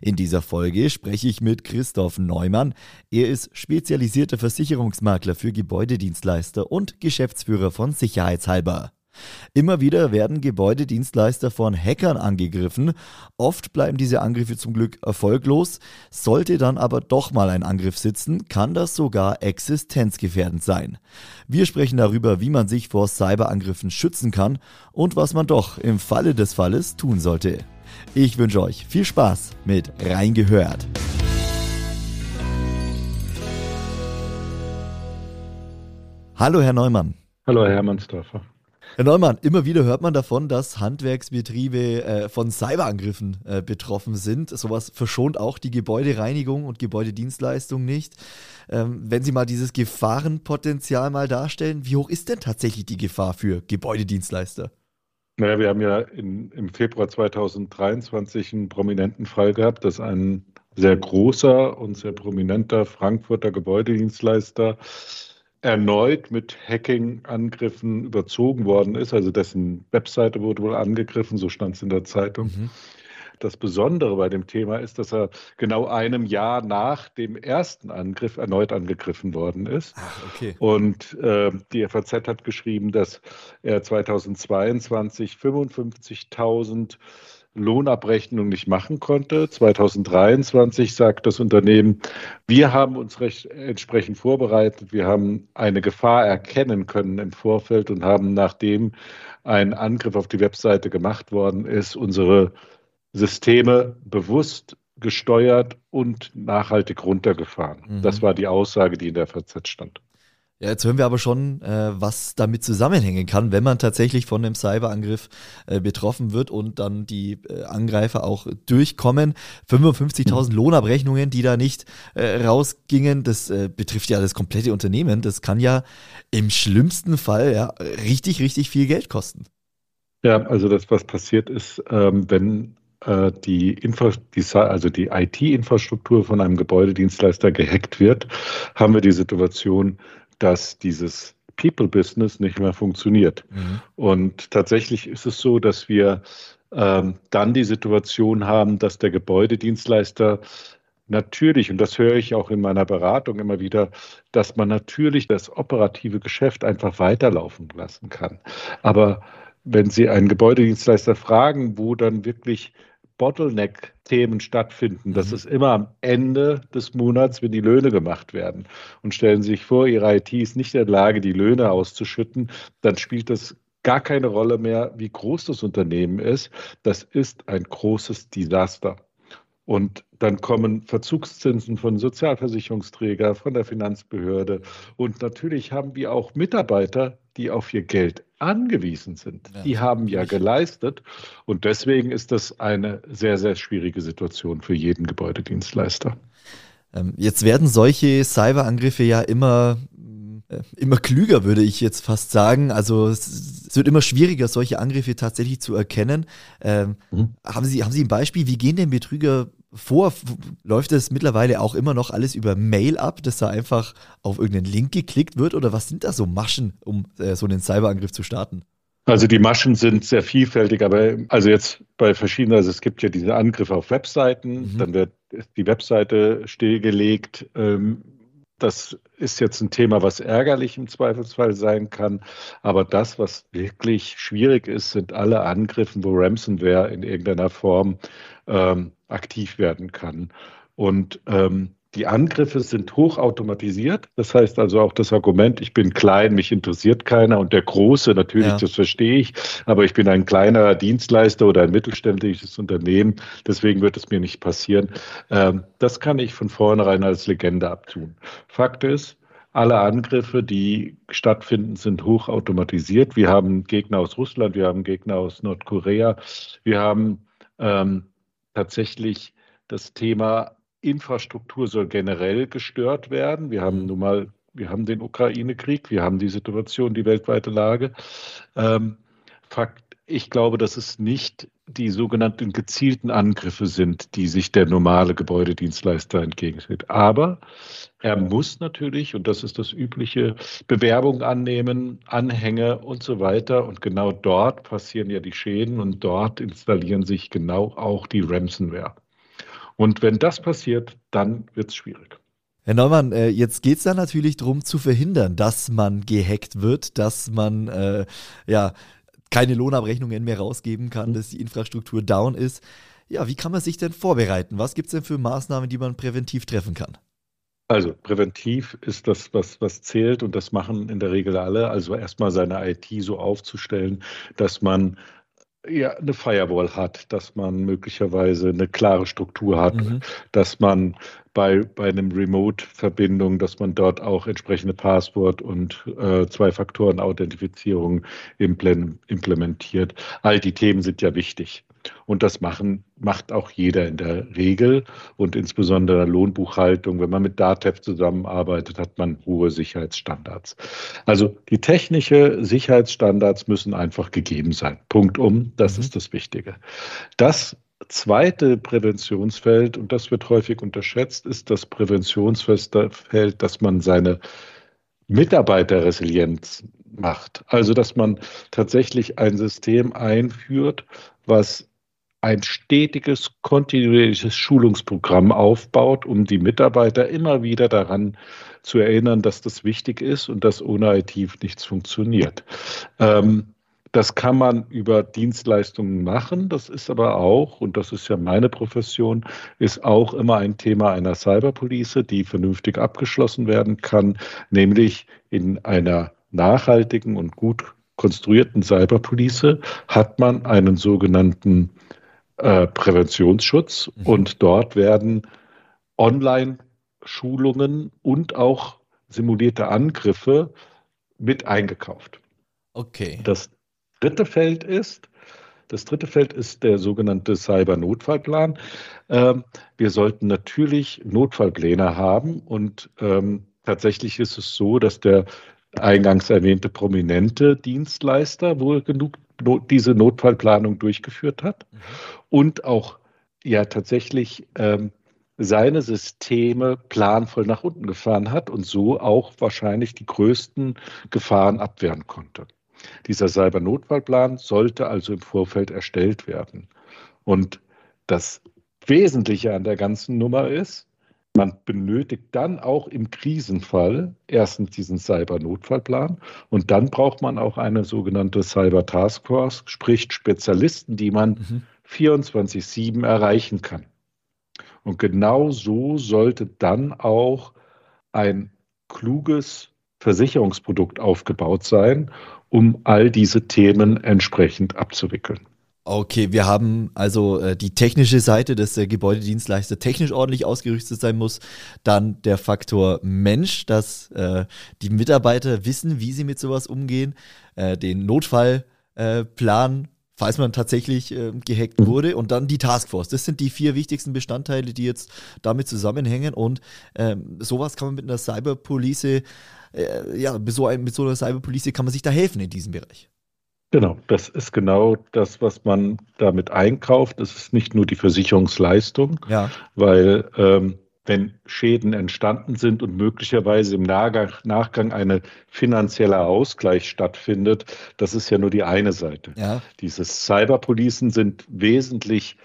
In dieser Folge spreche ich mit Christoph Neumann. Er ist spezialisierter Versicherungsmakler für Gebäudedienstleister und Geschäftsführer von Sicherheitshalber. Immer wieder werden Gebäudedienstleister von Hackern angegriffen. Oft bleiben diese Angriffe zum Glück erfolglos. Sollte dann aber doch mal ein Angriff sitzen, kann das sogar existenzgefährdend sein. Wir sprechen darüber, wie man sich vor Cyberangriffen schützen kann und was man doch im Falle des Falles tun sollte. Ich wünsche euch viel Spaß mit Reingehört. Hallo, Herr Neumann. Hallo, Herr Hermannsdorfer. Herr Neumann, immer wieder hört man davon, dass Handwerksbetriebe äh, von Cyberangriffen äh, betroffen sind. Sowas verschont auch die Gebäudereinigung und Gebäudedienstleistung nicht. Ähm, wenn Sie mal dieses Gefahrenpotenzial mal darstellen, wie hoch ist denn tatsächlich die Gefahr für Gebäudedienstleister? Naja, wir haben ja in, im Februar 2023 einen prominenten Fall gehabt, dass ein sehr großer und sehr prominenter Frankfurter Gebäudedienstleister erneut mit Hacking-Angriffen überzogen worden ist. Also dessen Webseite wurde wohl angegriffen, so stand es in der Zeitung. Mhm. Das Besondere bei dem Thema ist, dass er genau einem Jahr nach dem ersten Angriff erneut angegriffen worden ist. Ach, okay. Und äh, die FAZ hat geschrieben, dass er 2022 55.000 Lohnabrechnung nicht machen konnte. 2023 sagt das Unternehmen, wir haben uns recht entsprechend vorbereitet, wir haben eine Gefahr erkennen können im Vorfeld und haben, nachdem ein Angriff auf die Webseite gemacht worden ist, unsere Systeme bewusst gesteuert und nachhaltig runtergefahren. Mhm. Das war die Aussage, die in der FAZ stand. Ja, jetzt hören wir aber schon, äh, was damit zusammenhängen kann, wenn man tatsächlich von einem Cyberangriff äh, betroffen wird und dann die äh, Angreifer auch durchkommen. 55.000 mhm. Lohnabrechnungen, die da nicht äh, rausgingen, das äh, betrifft ja das komplette Unternehmen. Das kann ja im schlimmsten Fall ja richtig, richtig viel Geld kosten. Ja, also das, was passiert ist, ähm, wenn die, Infra die, also die IT-Infrastruktur von einem Gebäudedienstleister gehackt wird, haben wir die Situation, dass dieses People-Business nicht mehr funktioniert. Mhm. Und tatsächlich ist es so, dass wir ähm, dann die Situation haben, dass der Gebäudedienstleister natürlich, und das höre ich auch in meiner Beratung immer wieder, dass man natürlich das operative Geschäft einfach weiterlaufen lassen kann. Aber wenn Sie einen Gebäudedienstleister fragen, wo dann wirklich Bottleneck-Themen stattfinden. Das mhm. ist immer am Ende des Monats, wenn die Löhne gemacht werden. Und stellen Sie sich vor, Ihre IT ist nicht in der Lage, die Löhne auszuschütten, dann spielt das gar keine Rolle mehr, wie groß das Unternehmen ist. Das ist ein großes Desaster. Und dann kommen Verzugszinsen von Sozialversicherungsträger, von der Finanzbehörde. Und natürlich haben wir auch Mitarbeiter, die auf ihr Geld angewiesen sind. Ja, die haben ja geleistet. Und deswegen ist das eine sehr, sehr schwierige Situation für jeden Gebäudedienstleister. Ähm, jetzt werden solche Cyberangriffe ja immer immer klüger, würde ich jetzt fast sagen. Also es, wird immer schwieriger, solche Angriffe tatsächlich zu erkennen. Ähm, mhm. haben, Sie, haben Sie ein Beispiel, wie gehen denn Betrüger vor läuft es mittlerweile auch immer noch alles über Mail ab, dass da einfach auf irgendeinen Link geklickt wird? Oder was sind da so Maschen, um äh, so einen Cyberangriff zu starten? Also die Maschen sind sehr vielfältig, aber also jetzt bei verschiedenen, also es gibt ja diese Angriffe auf Webseiten, mhm. dann wird die Webseite stillgelegt. Ähm, das ist jetzt ein Thema, was ärgerlich im Zweifelsfall sein kann. Aber das, was wirklich schwierig ist, sind alle Angriffe, wo Ransomware in irgendeiner Form ähm, aktiv werden kann. Und ähm, die Angriffe sind hochautomatisiert. Das heißt also auch das Argument, ich bin klein, mich interessiert keiner und der Große, natürlich, ja. das verstehe ich, aber ich bin ein kleiner Dienstleister oder ein mittelständisches Unternehmen, deswegen wird es mir nicht passieren. Ähm, das kann ich von vornherein als Legende abtun. Fakt ist, alle Angriffe, die stattfinden, sind hochautomatisiert. Wir haben Gegner aus Russland, wir haben Gegner aus Nordkorea, wir haben ähm, tatsächlich das Thema Infrastruktur soll generell gestört werden. Wir haben nun mal Wir haben den Ukraine-Krieg, wir haben die Situation, die weltweite Lage. Ähm, Fakt, ich glaube, dass es nicht die sogenannten gezielten Angriffe sind, die sich der normale Gebäudedienstleister entgegenstellt. Aber er muss natürlich, und das ist das übliche, Bewerbungen annehmen, Anhänge und so weiter. Und genau dort passieren ja die Schäden und dort installieren sich genau auch die Ransomware. Und wenn das passiert, dann wird es schwierig. Herr Neumann, äh, jetzt geht es da natürlich darum zu verhindern, dass man gehackt wird, dass man äh, ja keine Lohnabrechnungen mehr rausgeben kann, mhm. dass die Infrastruktur down ist. Ja, wie kann man sich denn vorbereiten? Was gibt es denn für Maßnahmen, die man präventiv treffen kann? Also präventiv ist das, was, was zählt und das machen in der Regel alle. Also erstmal seine IT so aufzustellen, dass man ja, eine Firewall hat, dass man möglicherweise eine klare Struktur hat, mhm. dass man bei, bei einem Remote-Verbindung, dass man dort auch entsprechende Passwort- und äh, Zwei-Faktoren-Authentifizierung implementiert. All die Themen sind ja wichtig. Und das machen, macht auch jeder in der Regel. Und insbesondere Lohnbuchhaltung, wenn man mit DATEV zusammenarbeitet, hat man hohe Sicherheitsstandards. Also die technische Sicherheitsstandards müssen einfach gegeben sein. Punkt um. Das mhm. ist das Wichtige. Das zweite Präventionsfeld, und das wird häufig unterschätzt, ist das Präventionsfeld, dass man seine Mitarbeiterresilienz macht. Also, dass man tatsächlich ein System einführt, was ein stetiges, kontinuierliches Schulungsprogramm aufbaut, um die Mitarbeiter immer wieder daran zu erinnern, dass das wichtig ist und dass ohne IT nichts funktioniert. Ähm, das kann man über Dienstleistungen machen. Das ist aber auch, und das ist ja meine Profession, ist auch immer ein Thema einer Cyberpolice, die vernünftig abgeschlossen werden kann, nämlich in einer nachhaltigen und gut konstruierten Cyberpolice hat man einen sogenannten äh, Präventionsschutz mhm. und dort werden Online-Schulungen und auch simulierte Angriffe mit eingekauft. Okay. Das dritte Feld ist, das dritte Feld ist der sogenannte Cyber-Notfallplan. Ähm, wir sollten natürlich Notfallpläne haben und ähm, tatsächlich ist es so, dass der eingangs erwähnte prominente Dienstleister wohl genug diese Notfallplanung durchgeführt hat mhm. und auch ja tatsächlich ähm, seine Systeme planvoll nach unten gefahren hat und so auch wahrscheinlich die größten Gefahren abwehren konnte. Dieser Cyber-Notfallplan sollte also im Vorfeld erstellt werden. Und das Wesentliche an der ganzen Nummer ist, man benötigt dann auch im Krisenfall erstens diesen Cyber-Notfallplan und dann braucht man auch eine sogenannte Cyber-Taskforce, sprich Spezialisten, die man mhm. 24-7 erreichen kann. Und genau so sollte dann auch ein kluges Versicherungsprodukt aufgebaut sein, um all diese Themen entsprechend abzuwickeln. Okay, wir haben also äh, die technische Seite, dass der Gebäudedienstleister technisch ordentlich ausgerüstet sein muss. Dann der Faktor Mensch, dass äh, die Mitarbeiter wissen, wie sie mit sowas umgehen. Äh, den Notfallplan, falls man tatsächlich ähm, gehackt mhm. wurde. Und dann die Taskforce. Das sind die vier wichtigsten Bestandteile, die jetzt damit zusammenhängen. Und ähm, sowas kann man mit einer Cyberpolice, äh, ja, mit so, ein, mit so einer Cyberpolice kann man sich da helfen in diesem Bereich. Genau, das ist genau das, was man damit einkauft. Es ist nicht nur die Versicherungsleistung, ja. weil ähm, wenn Schäden entstanden sind und möglicherweise im Nachgang eine finanzielle Ausgleich stattfindet, das ist ja nur die eine Seite. Ja. Diese Cyberpolicen sind wesentlich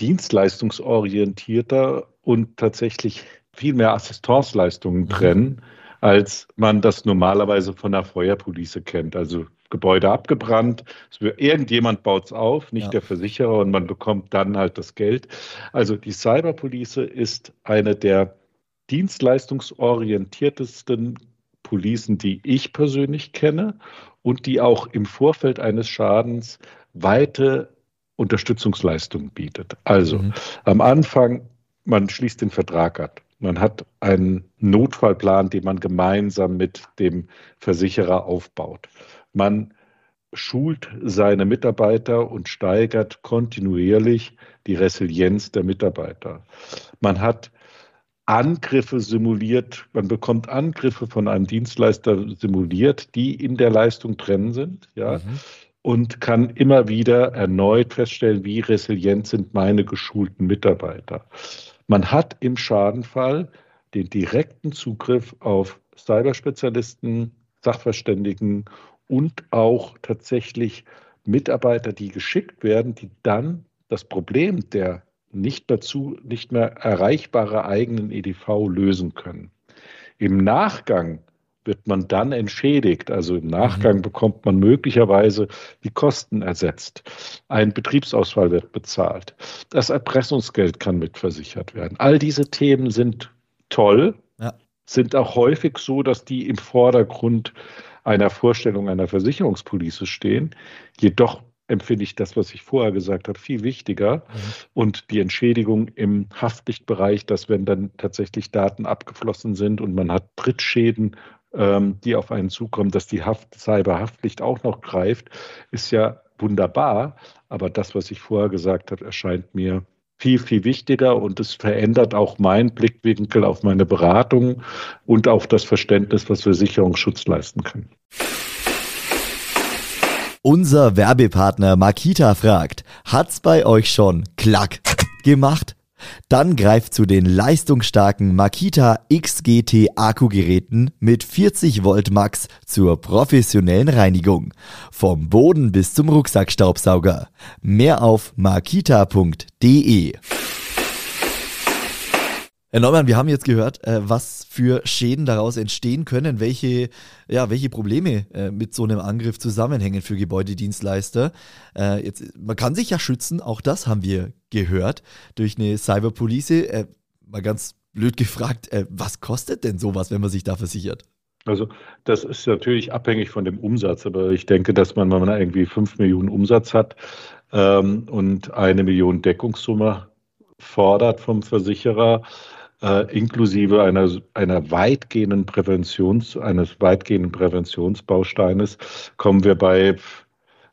dienstleistungsorientierter und tatsächlich viel mehr Assistenzleistungen mhm. trennen, als man das normalerweise von der Feuerpolice kennt. Also Gebäude abgebrannt. Irgendjemand baut es auf, nicht ja. der Versicherer, und man bekommt dann halt das Geld. Also die Cyberpolice ist eine der dienstleistungsorientiertesten Policen, die ich persönlich kenne und die auch im Vorfeld eines Schadens weite Unterstützungsleistungen bietet. Also mhm. am Anfang, man schließt den Vertrag ab. Man hat einen Notfallplan, den man gemeinsam mit dem Versicherer aufbaut. Man schult seine Mitarbeiter und steigert kontinuierlich die Resilienz der Mitarbeiter. Man hat Angriffe simuliert, man bekommt Angriffe von einem Dienstleister simuliert, die in der Leistung drin sind, ja, mhm. und kann immer wieder erneut feststellen, wie resilient sind meine geschulten Mitarbeiter. Man hat im Schadenfall den direkten Zugriff auf Cyberspezialisten, Sachverständigen und auch tatsächlich Mitarbeiter, die geschickt werden, die dann das Problem der nicht dazu nicht mehr erreichbare eigenen EDV lösen können. Im Nachgang wird man dann entschädigt. Also im Nachgang mhm. bekommt man möglicherweise die Kosten ersetzt. Ein Betriebsausfall wird bezahlt. Das Erpressungsgeld kann mitversichert werden. All diese Themen sind toll, ja. sind auch häufig so, dass die im Vordergrund einer Vorstellung einer Versicherungspolice stehen. Jedoch empfinde ich das, was ich vorher gesagt habe, viel wichtiger. Mhm. Und die Entschädigung im Haftpflichtbereich, dass wenn dann tatsächlich Daten abgeflossen sind und man hat Drittschäden, ähm, die auf einen zukommen, dass die Haft Cyberhaftpflicht auch noch greift, ist ja wunderbar. Aber das, was ich vorher gesagt habe, erscheint mir viel, viel wichtiger und es verändert auch meinen Blickwinkel auf meine Beratung und auf das Verständnis, was Versicherungsschutz leisten kann. Unser Werbepartner Makita fragt, hat's bei euch schon klack gemacht? Dann greift zu den leistungsstarken Makita XGT Akkugeräten mit 40 Volt Max zur professionellen Reinigung. Vom Boden bis zum Rucksackstaubsauger. Mehr auf makita.de. Herr Neumann, wir haben jetzt gehört, äh, was für Schäden daraus entstehen können, welche, ja, welche Probleme äh, mit so einem Angriff zusammenhängen für Gebäudedienstleister. Äh, jetzt, man kann sich ja schützen, auch das haben wir gehört, durch eine Cyberpolice. Mal ganz blöd gefragt, was kostet denn sowas, wenn man sich da versichert? Also das ist natürlich abhängig von dem Umsatz, aber ich denke, dass man, wenn man irgendwie 5 Millionen Umsatz hat ähm, und eine Million Deckungssumme fordert vom Versicherer, äh, inklusive einer, einer weitgehenden Präventions, eines weitgehenden Präventionsbausteines, kommen wir bei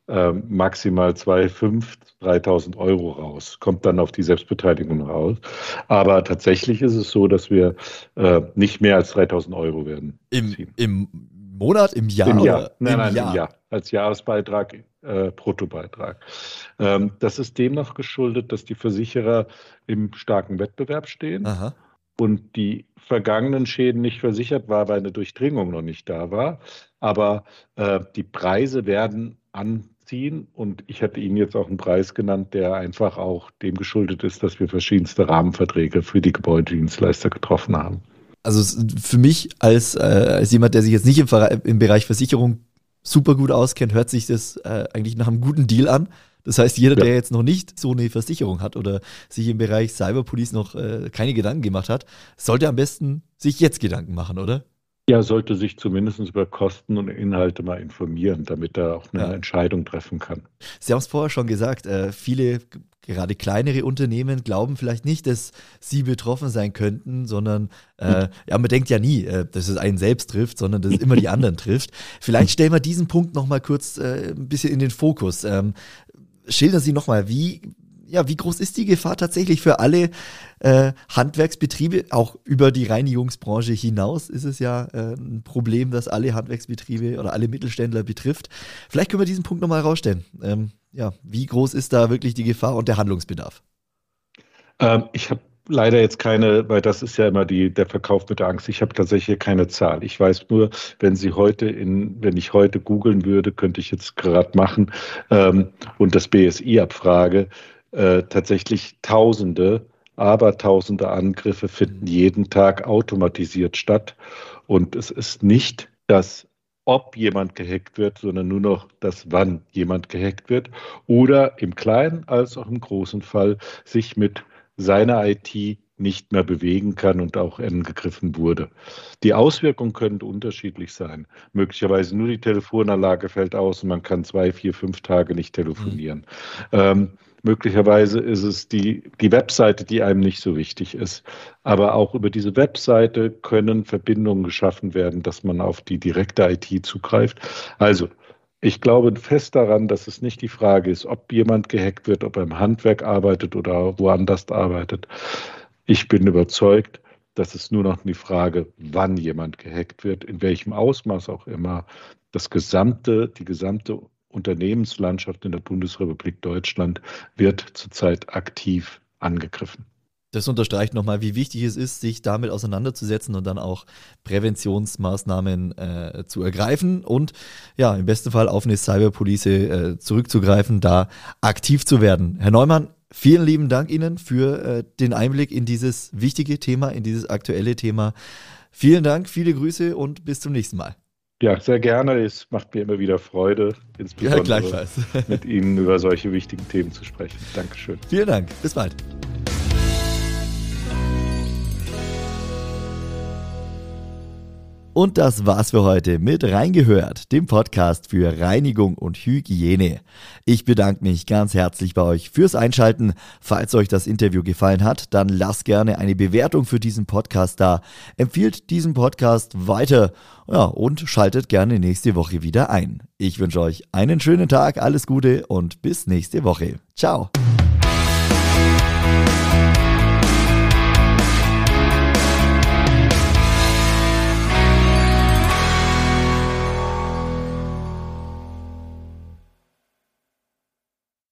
äh, maximal 2,5, 3.000 Euro raus. Kommt dann auf die Selbstbeteiligung raus. Aber tatsächlich ist es so, dass wir äh, nicht mehr als 3.000 Euro werden. Im, Im Monat, im Jahr? Im Jahr. Nein, Im nein, Jahr. im Jahr. Als Jahresbeitrag, äh, Bruttobeitrag. Ähm, das ist demnach geschuldet, dass die Versicherer im starken Wettbewerb stehen. Aha und die vergangenen Schäden nicht versichert war, weil eine Durchdringung noch nicht da war. Aber äh, die Preise werden anziehen und ich hatte Ihnen jetzt auch einen Preis genannt, der einfach auch dem geschuldet ist, dass wir verschiedenste Rahmenverträge für die Gebäudedienstleister getroffen haben. Also für mich als, äh, als jemand, der sich jetzt nicht im, im Bereich Versicherung super gut auskennt, hört sich das äh, eigentlich nach einem guten Deal an. Das heißt, jeder, ja. der jetzt noch nicht so eine Versicherung hat oder sich im Bereich Cyberpolice noch äh, keine Gedanken gemacht hat, sollte am besten sich jetzt Gedanken machen, oder? Ja, sollte sich zumindest über Kosten und Inhalte mal informieren, damit er auch eine ja. Entscheidung treffen kann. Sie haben es vorher schon gesagt, äh, viele, gerade kleinere Unternehmen, glauben vielleicht nicht, dass sie betroffen sein könnten, sondern äh, ja, man denkt ja nie, äh, dass es einen selbst trifft, sondern dass es immer die anderen trifft. Vielleicht stellen wir diesen Punkt nochmal kurz äh, ein bisschen in den Fokus. Ähm, schildern Sie nochmal, wie, ja, wie groß ist die Gefahr tatsächlich für alle äh, Handwerksbetriebe? Auch über die Reinigungsbranche hinaus ist es ja äh, ein Problem, das alle Handwerksbetriebe oder alle Mittelständler betrifft. Vielleicht können wir diesen Punkt nochmal herausstellen. Ähm, ja, wie groß ist da wirklich die Gefahr und der Handlungsbedarf? Ähm, ich habe leider jetzt keine, weil das ist ja immer die, der Verkauf mit der Angst. Ich habe tatsächlich keine Zahl. Ich weiß nur, wenn Sie heute in, wenn ich heute googeln würde, könnte ich jetzt gerade machen ähm, und das BSI abfrage, äh, tatsächlich Tausende, aber Tausende Angriffe finden jeden Tag automatisiert statt. Und es ist nicht das ob jemand gehackt wird, sondern nur noch das, wann jemand gehackt wird oder im kleinen als auch im großen Fall sich mit seine IT nicht mehr bewegen kann und auch angegriffen wurde. Die Auswirkungen können unterschiedlich sein. Möglicherweise nur die Telefonanlage fällt aus und man kann zwei, vier, fünf Tage nicht telefonieren. Mhm. Ähm, möglicherweise ist es die, die Webseite, die einem nicht so wichtig ist. Aber auch über diese Webseite können Verbindungen geschaffen werden, dass man auf die direkte IT zugreift. Also ich glaube fest daran, dass es nicht die Frage ist, ob jemand gehackt wird, ob er im Handwerk arbeitet oder woanders arbeitet. Ich bin überzeugt, Das ist nur noch die Frage, wann jemand gehackt wird, in welchem Ausmaß auch immer. Das gesamte, die gesamte Unternehmenslandschaft in der Bundesrepublik Deutschland wird zurzeit aktiv angegriffen. Das unterstreicht nochmal, wie wichtig es ist, sich damit auseinanderzusetzen und dann auch Präventionsmaßnahmen äh, zu ergreifen und ja, im besten Fall auf eine Cyberpolice äh, zurückzugreifen, da aktiv zu werden. Herr Neumann, vielen lieben Dank Ihnen für äh, den Einblick in dieses wichtige Thema, in dieses aktuelle Thema. Vielen Dank, viele Grüße und bis zum nächsten Mal. Ja, sehr gerne. Es macht mir immer wieder Freude, insbesondere ja, mit Ihnen über solche wichtigen Themen zu sprechen. Dankeschön. Vielen Dank. Bis bald. Und das war's für heute mit Reingehört, dem Podcast für Reinigung und Hygiene. Ich bedanke mich ganz herzlich bei euch fürs Einschalten. Falls euch das Interview gefallen hat, dann lasst gerne eine Bewertung für diesen Podcast da. Empfiehlt diesen Podcast weiter. Ja, und schaltet gerne nächste Woche wieder ein. Ich wünsche euch einen schönen Tag, alles Gute und bis nächste Woche. Ciao.